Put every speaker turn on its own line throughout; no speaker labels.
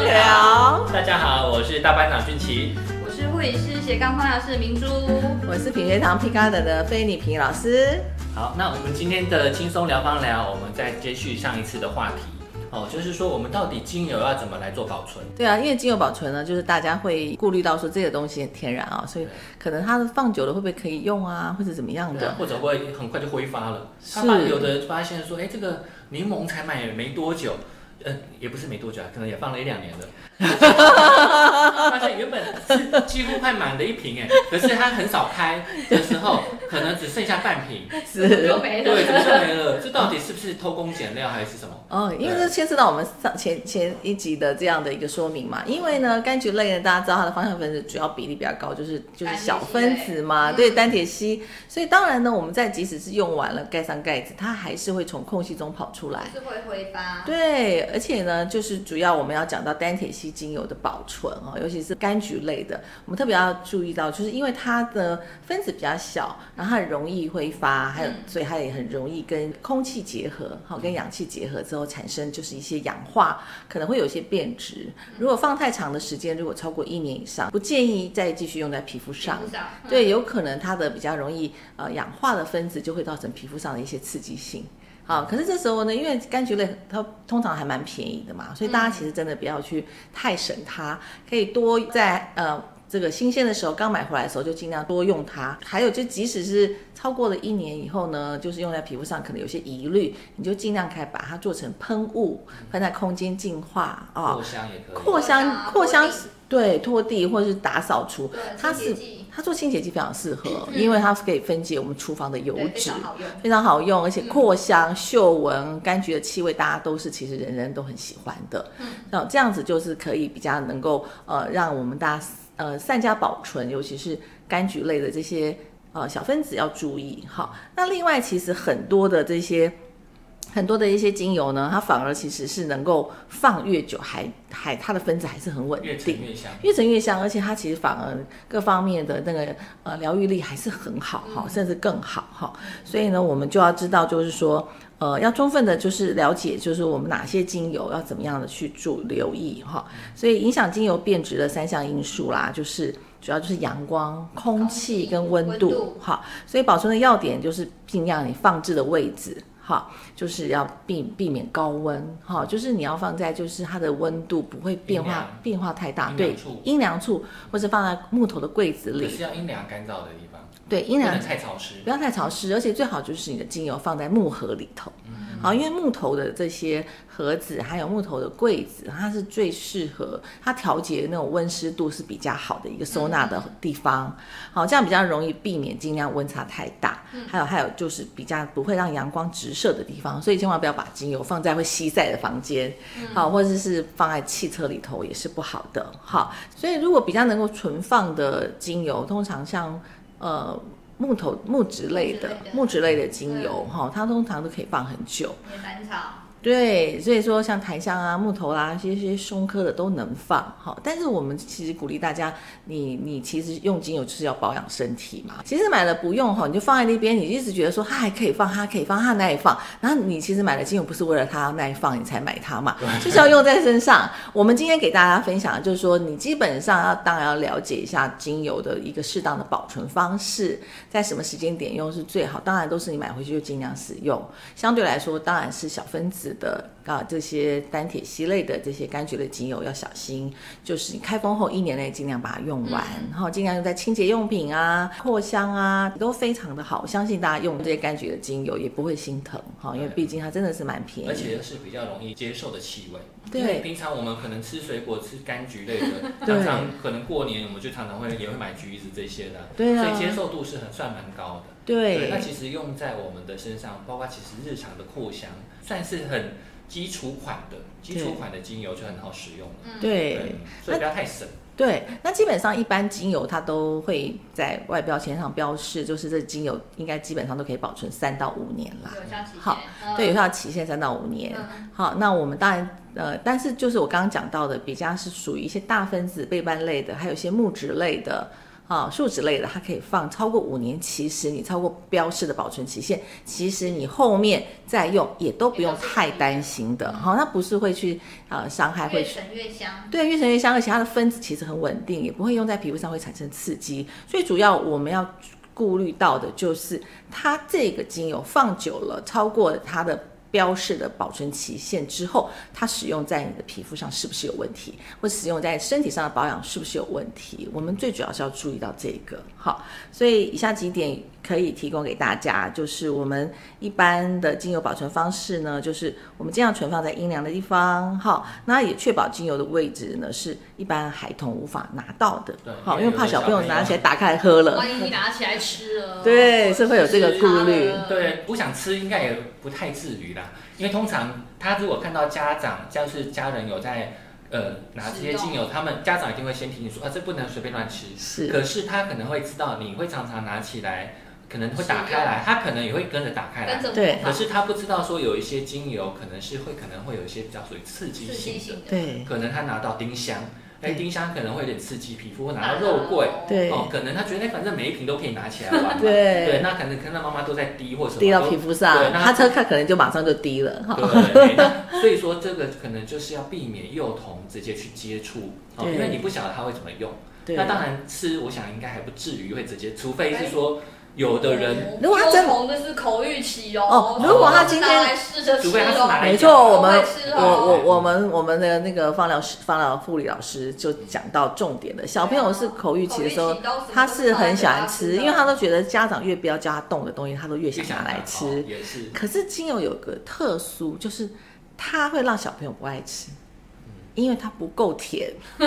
大家好，我是大班长俊奇。
我是护理师斜杠芳疗师明珠。
我是品学堂 P Garden 的菲尼平老师。
好，那我们今天的轻松聊芳疗，我们再接续上一次的话题。哦，就是说我们到底精油要怎么来做保存？
对啊，因为精油保存呢，就是大家会顾虑到说这个东西很天然啊，所以可能它放久了会不会可以用啊，或者怎么样的，
或者会很快就挥发了。
是
他有的发现说，哎，这个柠檬才买没多久。呃，也不是没多久啊，可能也放了一两年了。发现原本是几乎快满的一瓶哎，可是它很少开的时候，可能只剩下半瓶，
是
就没了。
对，怎么就没了？这到底是不是偷工减料还是什么？
哦，因为这牵涉到我们上前前一集的这样的一个说明嘛。因为呢，柑橘类呢，大家知道它的芳香分子主要比例比较高，就是就是小分子嘛，对，单铁烯。所以当然呢，我们在即使是用完了盖上盖子，它还是会从空隙中跑出来。
是会挥发。
对，而且呢，就是主要我们要讲到单铁烯精油的保存哦，尤其是柑橘类的，我们特别要注意到，就是因为它的分子比较小，然后它很容易挥发，还有
嗯
所以它也很容易跟空气结合，好、跟氧气结合之后产生就是一些氧化，可能会有一些变质。如果放太长的时间，如果超过一年以上，不建议再继续用在皮肤上。
肤上嗯
对，有可能它的比较容易呃氧化的分子就会造成皮肤上的一些刺激性。好，可是这时候呢，因为柑橘类它通常还蛮便宜的嘛，所以大家其实真的不要去太省它，可以多在呃这个新鲜的时候刚买回来的时候就尽量多用它。还有就即使是超过了一年以后呢，就是用在皮肤上可能有些疑虑，你就尽量可以把它做成喷雾，喷在空间净化啊、
扩香也可以。
扩香扩香对拖地或者是打扫除，它是它做清洁剂非常适合，因为它可以分解我们厨房的油脂。非常好用，而且扩香、嗅闻、柑橘的气味，大家都是其实人人都很喜欢的。
嗯
那这样子就是可以比较能够呃让我们大家呃善加保存，尤其是柑橘类的这些呃小分子要注意。好，那另外其实很多的这些。很多的一些精油呢，它反而其实是能够放越久还还它的分子还是很稳
越沉
定，
越香。
越沉越香，而且它其实反而各方面的那个呃疗愈力还是很好哈，甚至更好哈。所以呢，我们就要知道，就是说呃，要充分的就是了解，就是我们哪些精油要怎么样的去注留意哈。所以影响精油变质的三项因素啦，就是。主要就是阳光、空气跟温度，哈，所以保存的要点就是尽量你放置的位置，哈，就是要避避免高温，哈，就是你要放在就是它的温度不会变化变化太大，对
阴凉处，
或者放在木头的柜子里，
可是要阴凉干燥的地方，
对，阴凉
不能太潮湿
不。要太潮湿，而且最好就是你的精油放在木盒里头，
嗯
好，因为木头的这些盒子还有木头的柜子，它是最适合它调节那种温湿度是比较好的一个收纳的地方，好，这样比较容易避免尽量温差太大，还有还有就是比较不会让阳光直射的地方，所以千万不要把精油放在会西晒的房间，好，或者是放在汽车里头也是不好的，好，所以如果比较能够存放的精油，通常像呃。木头木质类的木
木
质类的精油哈，它通常都可以放很久。
野兰草，
对，所以说像檀香啊、木头啦、这些松科的都能放好。但是我们其实鼓励大家，你你其实用精油就是要保养身体嘛。其实买了不用哈，你就放在那边，你一直觉得说它还可以放，它可以放，它耐放。然后你其实买了精油不是为了它耐放你才买它嘛，就是要用在身上。我们今天给大家分享的就是说，你基本上要当然要了解一下精油的一个适当的保存方式，在什么时间点用是最好。当然都是你买回去就尽量使用。相对来说，当然是小分子的啊这些单铁烯类的这些柑橘类精油要小心，就是你开封后一年内尽量把它用完，然后尽量用在清洁用品啊、扩香啊都非常的好。我相信大家用这些柑橘的精油也不会心疼哈，因为毕竟它真的是蛮便宜
而。且是比较容易接受的气味。
对
平常我们可能吃水果、吃柑橘类的，
对
常常可能过年我们就常常会也会买橘子这些的，
对啊
所以接受度是很算蛮高的。
对
那其实用在我们的身上，包括其实日常的扩香，算是很基础款的，基础款的精油就很好使用了。
对。
所以不要太省。
对，那基本上一般精油它都会在外标签上标示，就是这精油应该基本上都可以保存三到五年啦。
有效期限。
好
嗯
对，有效期限三到五年。
嗯
好，那我们当然呃，但是就是我刚刚讲到的，比较是属于一些大分子背斑类的，还有一些木质类的。啊，树脂类的它可以放超过五年，其实你超过标示的保存期限，其实你后面再用也都不用太担心的，好，它不是会去呃伤害，会
越沉越香。
对，越沉越香，而且它的分子其实很稳定，也不会用在皮肤上会产生刺激。所以主要我们要顾虑到的就是，它这个精油放久了，超过它的标示的保存期限之后，它使用在你的皮肤上是不是有问题，或使用在身体上的保养是不是有问题？我们最主要是要注意到这个。好，所以以下几点可以提供给大家，就是我们一般的精油保存方式呢，就是我们尽量存放在阴凉的地方，好，那也确保精油的位置呢是一般孩童无法拿到的
对，
好，
因为
怕小朋友拿起来打开来喝了，
万一你拿起来吃了，
对是会有这个顾虑
对，不想吃应该也不太至于啦，因为通常他如果看到家长，像是家人有在呃拿这些精油，他们家长一定会先提醒说啊，这不能随便乱吃。
是
可是他可能会知道你会常常拿起来，可能会打开来，他可能也会跟着打开来。
对
可是他不知道说有一些精油可能是会可能会有一些比较属于刺激性的，
对
可能他拿到丁香，哎，
对。
丁香可能会有点刺激皮肤，或拿到肉桂，
对。
哦，可能他觉得哎反正每一瓶都可以拿起来玩嘛，
对。
对，那可能看到妈妈都在滴或什么，
滴到皮肤上
对，那
他这看可能就马上就滴了，哈，
对，那所以说这个可能就是要避免幼童直接去接触，哦，因为你不晓得他会怎么用。
对。
那当然吃，我想应该还不至于会直接，除非是说有的人，
如果他真
的是口欲期哦，
哦如果他今天没错，我们我
哦
我我们我们的那个放疗师、放疗护理老师就讲到重点的，小朋友是口欲期的时候他是很喜欢吃，因为他都觉得家长越不要叫他动的东西，他都越想拿来
哦
吃。
也是，
可是精油有个特殊，就是它会让小朋友不爱吃。因为它不够甜，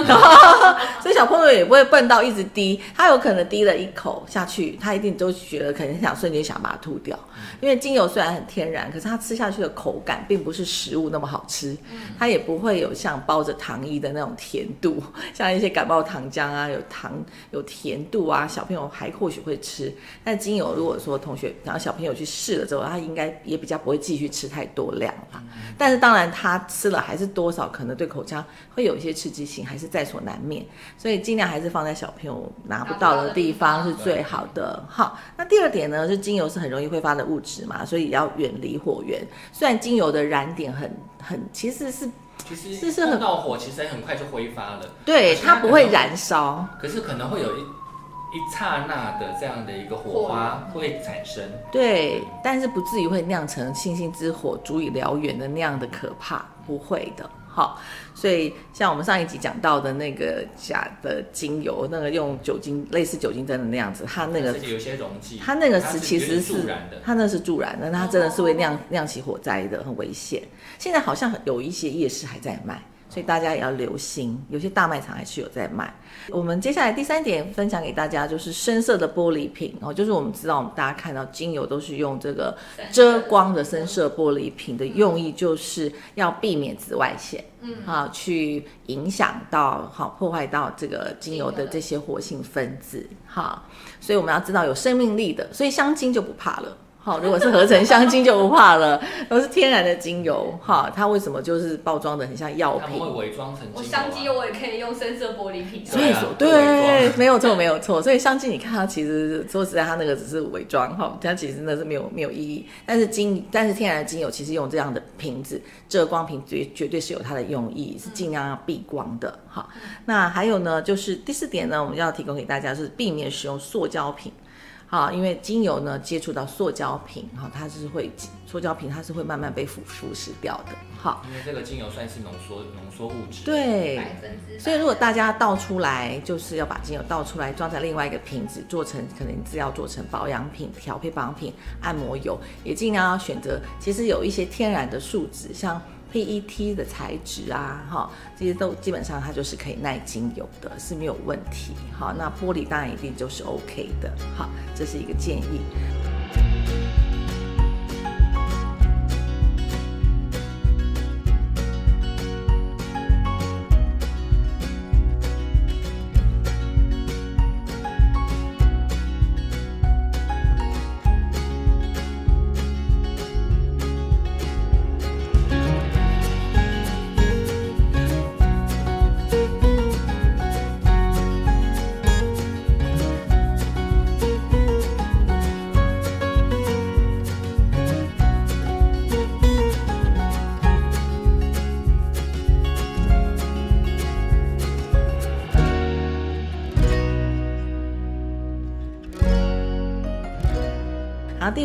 所以小朋友也不会笨到一直滴，他有可能滴了一口下去，他一定都觉得可能想瞬间想把它吐掉。因为精油虽然很天然，可是它吃下去的口感并不是食物那么好吃，它也不会有像包着糖衣的那种甜度，像一些感冒糖浆啊，有糖有甜度啊，小朋友还或许会吃。但精油如果说同学然后小朋友去试了之后，他应该也比较不会继续吃太多量啦。但是当然他吃了还是多少可能对口腔会有一些刺激性，还是在所难免。所以尽量还是放在小朋友拿不到的地方是最好的。好，那第二点呢，是精油是很容易挥发的物质嘛，所以要远离火源。虽然精油的燃点很很，其实是
其实
是是很
碰到火，其实很快就挥发了。
对它不会燃烧。
可是可能会有一一刹那的这样的一个火花会产生。
对，但是不至于会酿成星星之火足以燎原的那样的可怕，不会的。好，所以像我们上一集讲到的那个假的精油，那个用酒精类似酒精灯的那样子，它那个
有些溶剂，
它那个
是
是其实是。它那是助燃的，那它真的是会酿酿起火灾的，很危险。现在好像有一些夜市还在卖，所以大家也要留心，有些大卖场还是有在卖。我们接下来第三点分享给大家就是深色的玻璃瓶哦，就是我们知道，我们大家看到精油都是用这个遮光的深色玻璃瓶的用意，就是要避免紫外线，
嗯
啊，去影响到好破坏到这个精油的这些活性分子，哈，所以我们要知道有生命力的，所以香精就不怕了。好，如果是合成香精就不怕了，都是天然的精油，哈，它为什么就是包装的很像药
他们会？伪装成
我
精油啊
香精我也可以用深色玻璃瓶啊，
所以说，
对
没有错，没有错。所以香精，你看它其实说实在，它那个只是伪装哈，它其实那是没有没有意义。但是精，但是天然的精油其实用这样的瓶子，遮光瓶绝绝对是有它的用意，是尽量要避光的哈。那还有呢，就是第四点呢，我们要提供给大家是避免使用塑胶瓶。好，因为精油呢接触到塑胶瓶，哈，它是会塑胶瓶，它是会慢慢被腐腐蚀掉的。好，
因为这个精油算是浓缩浓缩物质。
对，
百分之。
所以如果大家倒出来，就是要把精油倒出来，装在另外一个瓶子，做成可能是要做成保养品、调配保养品、按摩油，也尽量要选择。其实有一些天然的树脂，像 PET 的材质啊，哈，这些都基本上它就是可以耐精油的，是没有问题。好，那玻璃当然一定就是 OK 的。好，这是一个建议。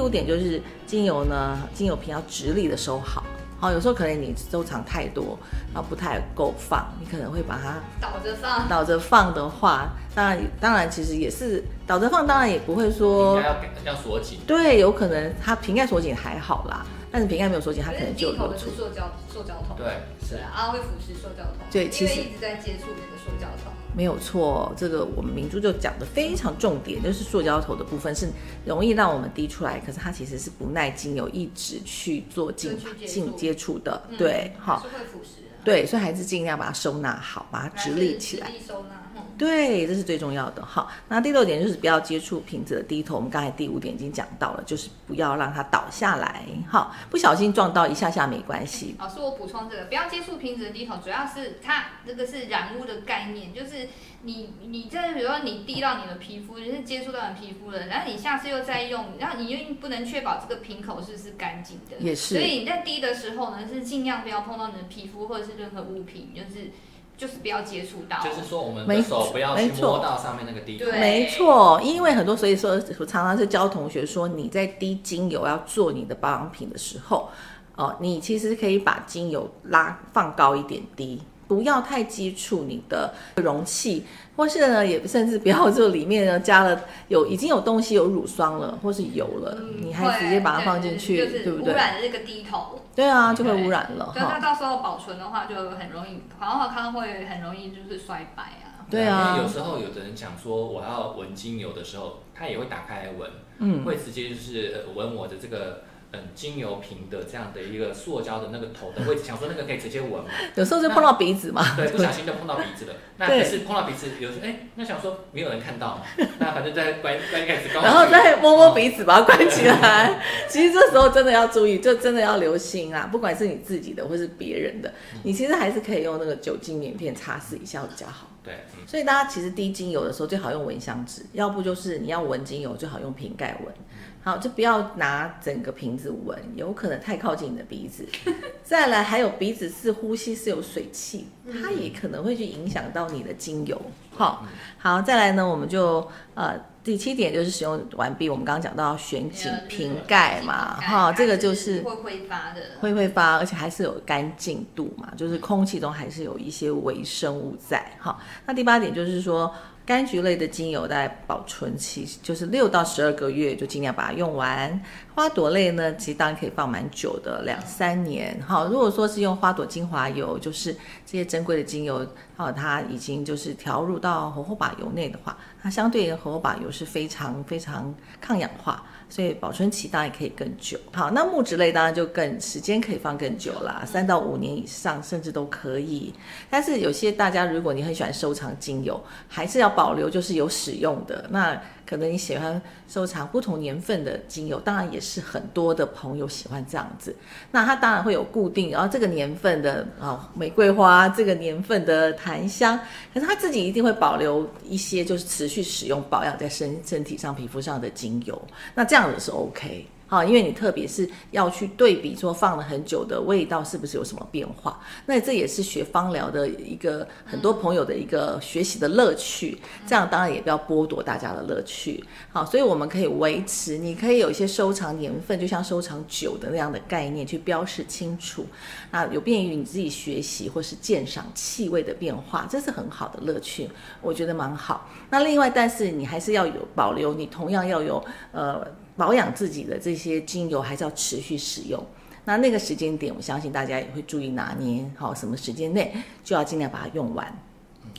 点就是精油呢，精油瓶要直立的收好。好，有时候可能你收藏太多，然后不太够放，你可能会把它
倒着放，
倒着放的话，当然当然其实也是倒着放，当然也不会
应
说
该要要锁紧。
对，有可能它瓶盖锁紧还好啦，但是瓶盖没有锁紧，它可能就
低头的
流出
是塑胶塑胶桶，
对，是
对啊，会腐蚀塑胶桶，
对其实
因为一直在接触那个塑胶桶。
没有错，这个我们明珠就讲的非常重点，就是塑胶头的部分是容易让我们滴出来，可是它其实是不耐精油一直去做进进接触的，
嗯
对，好，
是会腐蚀的，
对，所以还是尽量把它收纳好，把它直立起来
直。立收纳，嗯，
对，这是最重要的。好，那第六点就是不要接触瓶子的低头。我们刚才第五点已经讲到了，就是不要让它倒下来。好，不小心撞到一下下没关系。
老师，我补充这个，不要接触瓶子的低头，主要是它这个是染污的概念，就是你你这比如说你滴到你的皮肤，就是接触到你皮肤了，然后你下次又再用，然后你又不能确保这个瓶口是不是干净的，
也是
所以你在滴的时候呢，是尽量不要碰到你的皮肤或者是任何物品，就是就是不要接触到，
就是说我们手不要去
没错
摸到上面那个地方。
对
没错，因为很多，所以说我常常是教同学说，你在滴精油要做你的保养品的时候，哦，你其实可以把精油拉放高一点滴，不要太接触你的容器，或是呢，也甚至不要就里面呢加了有已经有东西有乳霜了，或是油了，
嗯
你还直接把它放进去，
对
对不对？
污染了这个滴头，
对啊，就会污染了
所以它。到时候保存的话就很容易，黄华康会很容易就是衰败啊。
对啊
因为有时候有的人讲说我要闻精油的时候，他也会打开来闻，
嗯，
会直接就是呃闻我的这个嗯精油瓶的这样的一个塑胶的那个头的位置，想说那个可以直接闻嘛，
有时候就碰到鼻子嘛。
对，不小心就碰到鼻子了。那可是碰到鼻子，有时候哎，那想说没有人看到嘛，那反正再关关盖子，
然后再摸摸鼻子，把它关起来。其实这时候真的要注意，就真的要留心啊！不管是你自己的或是别人的，你其实还是可以用那个酒精棉片擦拭一下会比较好。
对，嗯，
所以大家其实滴精油的时候最好用蚊香纸，要不就是你要闻精油最好用瓶盖闻。好，就不要拿整个瓶子闻，有可能太靠近你的鼻子。再来，还有鼻子是呼吸是有水汽，它也可能会去影响到你的精油。好，好，再来呢，我们就呃第七点就是使用完毕。我们刚刚讲到选紧瓶盖嘛，哈，这个就是
会挥发的。
会挥发，而且还是有干净度嘛，就是空气中还是有一些微生物在。哈，那第八点就是说，柑橘类的精油在保存期就是六到十二个月，就尽量把它用完。花朵类呢，其实当然可以放蛮久的，两三年。好，如果说是用花朵精华油，就是这些珍贵的精油，哦，它已经就是调入到火火把油内的话，它相对火火把油是非常非常抗氧化。所以保存期当然也可以更久。好，那木质类当然就更时间可以放更久啦，三到五年以上甚至都可以。但是有些大家如果你很喜欢收藏精油，还是要保留就是有使用的。那可能你喜欢收藏不同年份的精油，当然也是很多的朋友喜欢这样子。那它当然会有固定，然后这个年份的啊玫瑰花，这个年份的檀香，可是他自己一定会保留一些就是持续使用保养在身身体上、皮肤上的精油。那这样子是 OK。好，因为你特别是要去对比说放了很久的味道是不是有什么变化，那这也是学芳疗的一个很多朋友的一个学习的乐趣。这样当然也不要剥夺大家的乐趣。好，所以我们可以维持，你可以有一些收藏年份，就像收藏酒的那样的概念去标示清楚，那有便于你自己学习或是鉴赏气味的变化，这是很好的乐趣，我觉得蛮好。那另外，但是你还是要有保留，你同样要有呃。保养自己的这些精油还是要持续使用。那那个时间点，我相信大家也会注意拿捏，好，什么时间内就要尽量把它用完。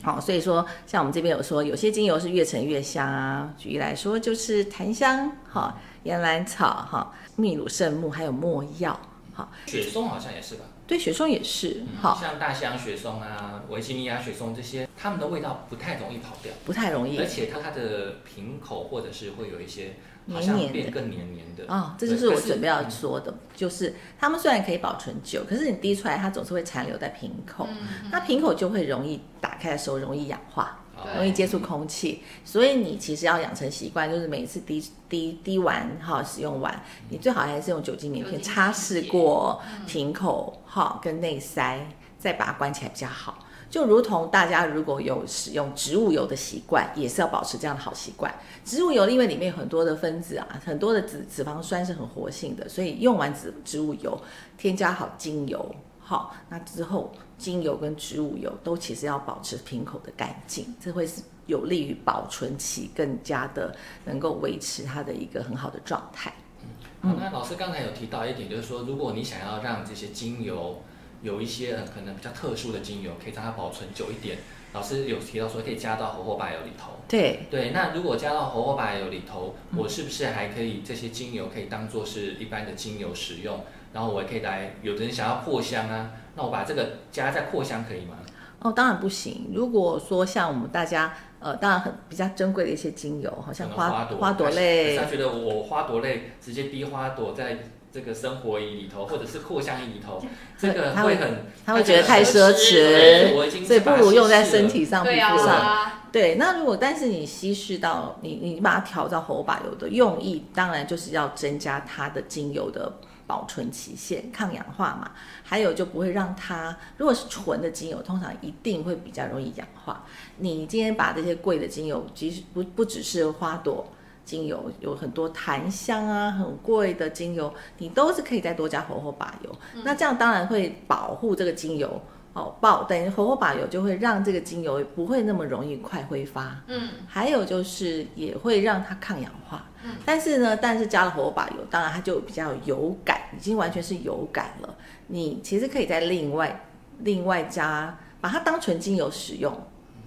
好，所以说像我们这边有说，有些精油是越陈越香啊。举例来说，就是檀香、哈岩兰草、哈秘鲁圣木，还有没药。好，
雪松好像也是吧？
对，雪松也是。好，
像大西洋雪松啊、维吉尼亚雪松这些，它们的味道不太容易跑掉，
不太容易
而且它它的瓶口或者是会有一些好
黏黏的
像变更黏黏的。
哦，这就是我准备要
嗯
说的，就是它们虽然可以保存久，可是你滴出来，它总是会残留在瓶口，
嗯
那瓶口就会容易打开的时候容易氧化。
哦
容易接触空气，所以你其实要养成习惯，就是每一次滴滴滴完哈，使用完，你最好还是用酒精棉片擦拭过
嗯
瓶口哈跟内塞，再把它关起来比较好。就如同大家如果有使用植物油的习惯，也是要保持这样的好习惯。植物油因为里面有很多的分子啊，很多的脂脂肪酸是很活性的，所以用完植植物油，添加好精油，好，那之后精油跟植物油都其实要保持瓶口的干净，这会是有利于保存期更加的能够维持它的一个很好的状态。
好，那老师刚才有提到一点，就是说，如果你想要让这些精油有一些呃可能比较特殊的精油，可以让它保存久一点。老师有提到说可以加到活火把油里头。
对
对，那如果加到活火把油里头，我是不是还可以这些精油可以当做是一般的精油使用？然后我也可以来，有的人想要扩香啊，那我把这个加在扩香可以吗？
哦，当然不行。如果说像我们大家，呃，当然很比较珍贵的一些精油，好像花
朵
花朵类，
他觉得我花朵类直接滴花朵在这个生活仪里头，或者是扩香仪里头，这个会很，
他会觉得太奢侈，所以不如用在身体上、皮肤上。对，那如果但是你稀释到你你把它调到火把油的用意，当然就是要增加它的精油的。保存期限、抗氧化嘛，还有就不会让它，如果是纯的精油，通常一定会比较容易氧化。你今天把这些贵的精油，即使不不只是花朵精油，有很多檀香啊，很贵的精油，你都是可以再多加火火把油。那这样当然会保护这个精油。哦，爆等于火火把油就会让这个精油不会那么容易快挥发，嗯，还有就是也会让它抗氧化，嗯，但是呢，但是加了火火把油，当然它就比较油感，已经完全是油感了。你其实可以再另外另外加，把它当纯精油使用，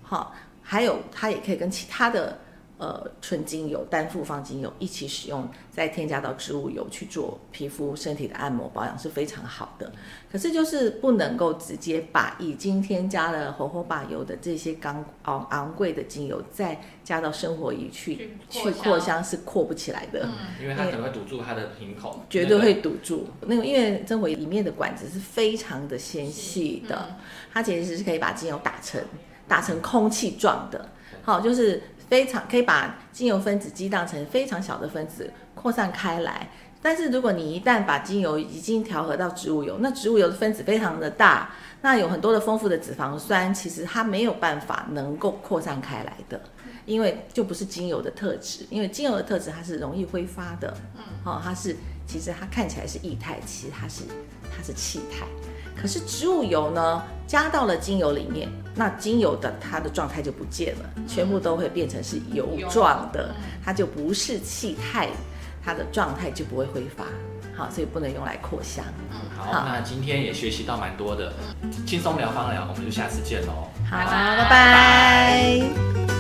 好，还有它也可以跟其他的。呃，纯精油、单复方精油一起使用，再添加到植物油去做皮肤、身体的按摩保养是非常好的。可是就是不能够直接把已经添加了火火把油的这些高昂昂贵的精油再加到生活仪去去扩香，是扩不起来的。
嗯，因为它可能会堵住它的瓶口，
绝对会堵住。那个因为生活里面的管子是非常的纤细的，它其实是可以把精油打成打成空气状的。好，就是。非常可以把精油分子激荡成非常小的分子扩散开来，但是如果你一旦把精油已经调和到植物油，那植物油的分子非常的大，那有很多的丰富的脂肪酸，其实它没有办法能够扩散开来的，因为就不是精油的特质，因为精油的特质它是容易挥发的，嗯，哦，它是其实它看起来是液态，其实它是它是气态。可是植物油呢，加到了精油里面，那精油的它的状态就不见了，全部都会变成是油状的，它就不是气态，它的状态就不会挥发。好，所以不能用来扩香。
嗯，好，那今天也学习到蛮多的，轻松聊芳疗，我们就下次见喽。
好，拜拜。